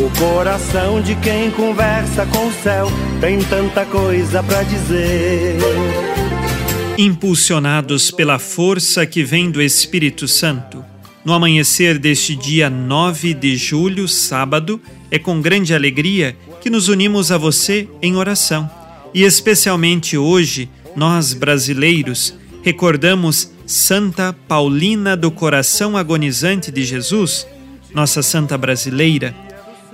O coração de quem conversa com o céu tem tanta coisa para dizer. Impulsionados pela força que vem do Espírito Santo, no amanhecer deste dia 9 de julho, sábado, é com grande alegria que nos unimos a você em oração. E especialmente hoje, nós brasileiros recordamos Santa Paulina do Coração Agonizante de Jesus, nossa santa brasileira.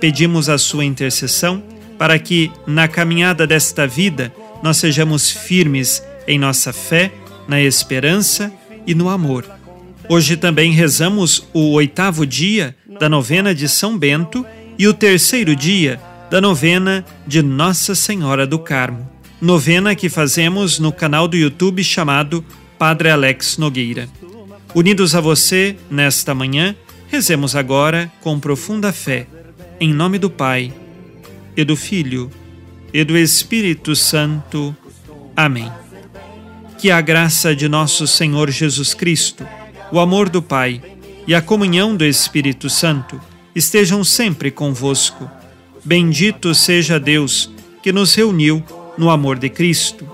Pedimos a sua intercessão para que, na caminhada desta vida, nós sejamos firmes em nossa fé, na esperança e no amor. Hoje também rezamos o oitavo dia da novena de São Bento e o terceiro dia da novena de Nossa Senhora do Carmo. Novena que fazemos no canal do YouTube chamado Padre Alex Nogueira. Unidos a você nesta manhã, rezemos agora com profunda fé, em nome do Pai, e do Filho, e do Espírito Santo. Amém. Que a graça de nosso Senhor Jesus Cristo, o amor do Pai e a comunhão do Espírito Santo estejam sempre convosco. Bendito seja Deus que nos reuniu no amor de Cristo.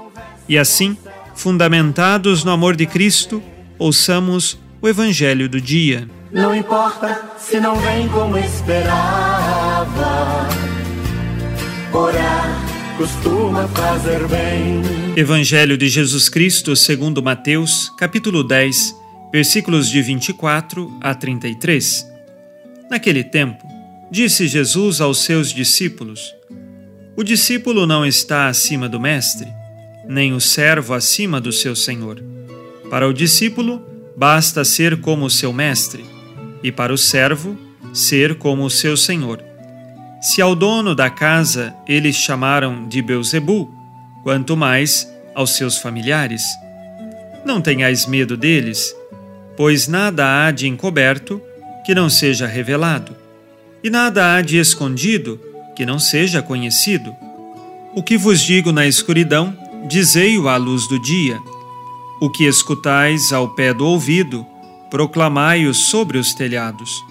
E assim, fundamentados no amor de Cristo, ouçamos o Evangelho do dia. Não importa se não vem como esperava, costuma fazer bem. Evangelho de Jesus Cristo segundo Mateus, capítulo 10, versículos de 24 a 33. Naquele tempo, disse Jesus aos seus discípulos: O discípulo não está acima do mestre, nem o servo acima do seu senhor. Para o discípulo, basta ser como o seu mestre, e para o servo, ser como o seu senhor. Se ao dono da casa eles chamaram de Beuzebu, quanto mais aos seus familiares. Não tenhais medo deles, pois nada há de encoberto que não seja revelado, e nada há de escondido que não seja conhecido. O que vos digo na escuridão, dizei-o à luz do dia. O que escutais ao pé do ouvido, proclamai-o sobre os telhados.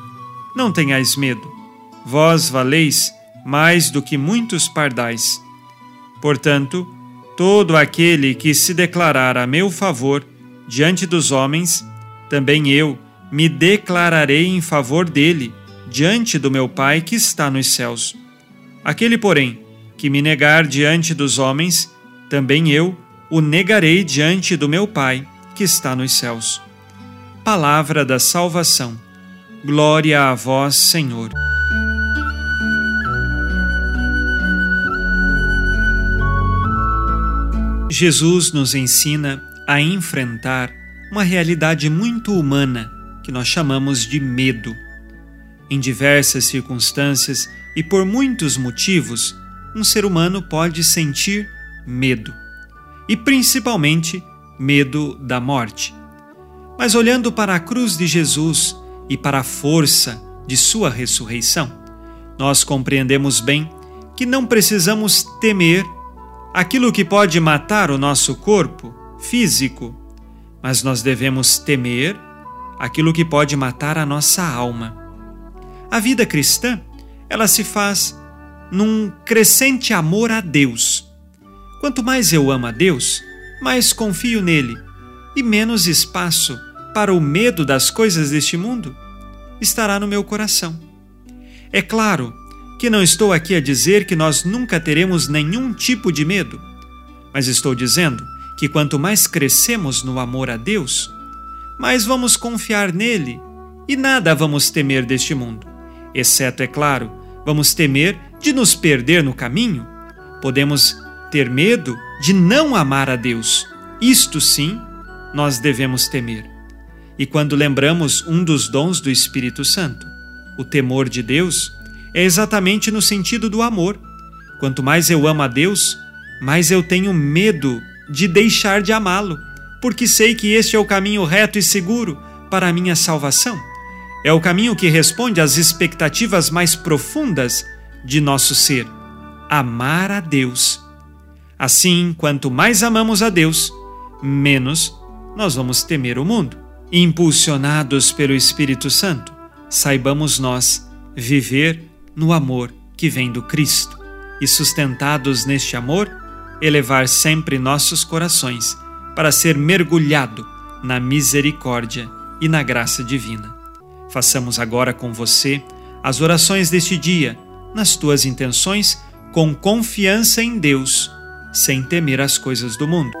Não tenhais medo, vós valeis mais do que muitos pardais. Portanto, todo aquele que se declarar a meu favor diante dos homens, também eu me declararei em favor dele diante do meu Pai que está nos céus. Aquele, porém, que me negar diante dos homens, também eu o negarei diante do meu Pai que está nos céus. Palavra da salvação. Glória a vós, Senhor. Jesus nos ensina a enfrentar uma realidade muito humana que nós chamamos de medo. Em diversas circunstâncias e por muitos motivos, um ser humano pode sentir medo, e principalmente medo da morte. Mas olhando para a cruz de Jesus e para a força de sua ressurreição, nós compreendemos bem que não precisamos temer aquilo que pode matar o nosso corpo físico, mas nós devemos temer aquilo que pode matar a nossa alma. A vida cristã, ela se faz num crescente amor a Deus. Quanto mais eu amo a Deus, mais confio nele e menos espaço para o medo das coisas deste mundo estará no meu coração. É claro que não estou aqui a dizer que nós nunca teremos nenhum tipo de medo, mas estou dizendo que quanto mais crescemos no amor a Deus, mais vamos confiar nele e nada vamos temer deste mundo. Exceto, é claro, vamos temer de nos perder no caminho. Podemos ter medo de não amar a Deus. Isto sim, nós devemos temer. E quando lembramos um dos dons do Espírito Santo, o temor de Deus, é exatamente no sentido do amor. Quanto mais eu amo a Deus, mais eu tenho medo de deixar de amá-lo, porque sei que este é o caminho reto e seguro para a minha salvação. É o caminho que responde às expectativas mais profundas de nosso ser: amar a Deus. Assim, quanto mais amamos a Deus, menos nós vamos temer o mundo. Impulsionados pelo Espírito Santo, saibamos nós viver no amor que vem do Cristo e, sustentados neste amor, elevar sempre nossos corações para ser mergulhado na misericórdia e na graça divina. Façamos agora com você as orações deste dia, nas tuas intenções, com confiança em Deus, sem temer as coisas do mundo.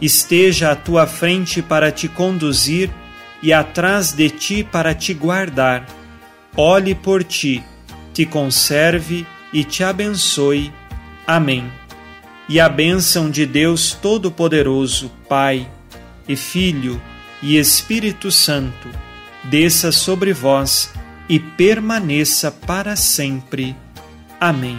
esteja à tua frente para te conduzir e atrás de ti para te guardar. Olhe por ti, te conserve e te abençoe. Amém. E a bênção de Deus Todo-Poderoso, Pai e Filho e Espírito Santo, desça sobre vós e permaneça para sempre. Amém.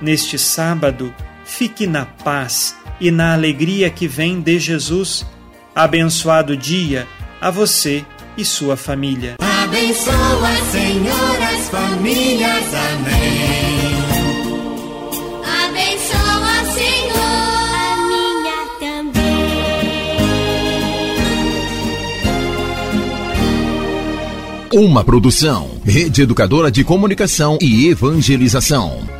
Neste sábado, fique na paz e na alegria que vem de Jesus. Abençoado dia a você e sua família. Abençoa, Senhor, as famílias. Amém. Abençoa, Senhor, a minha também. Uma produção, Rede Educadora de Comunicação e Evangelização.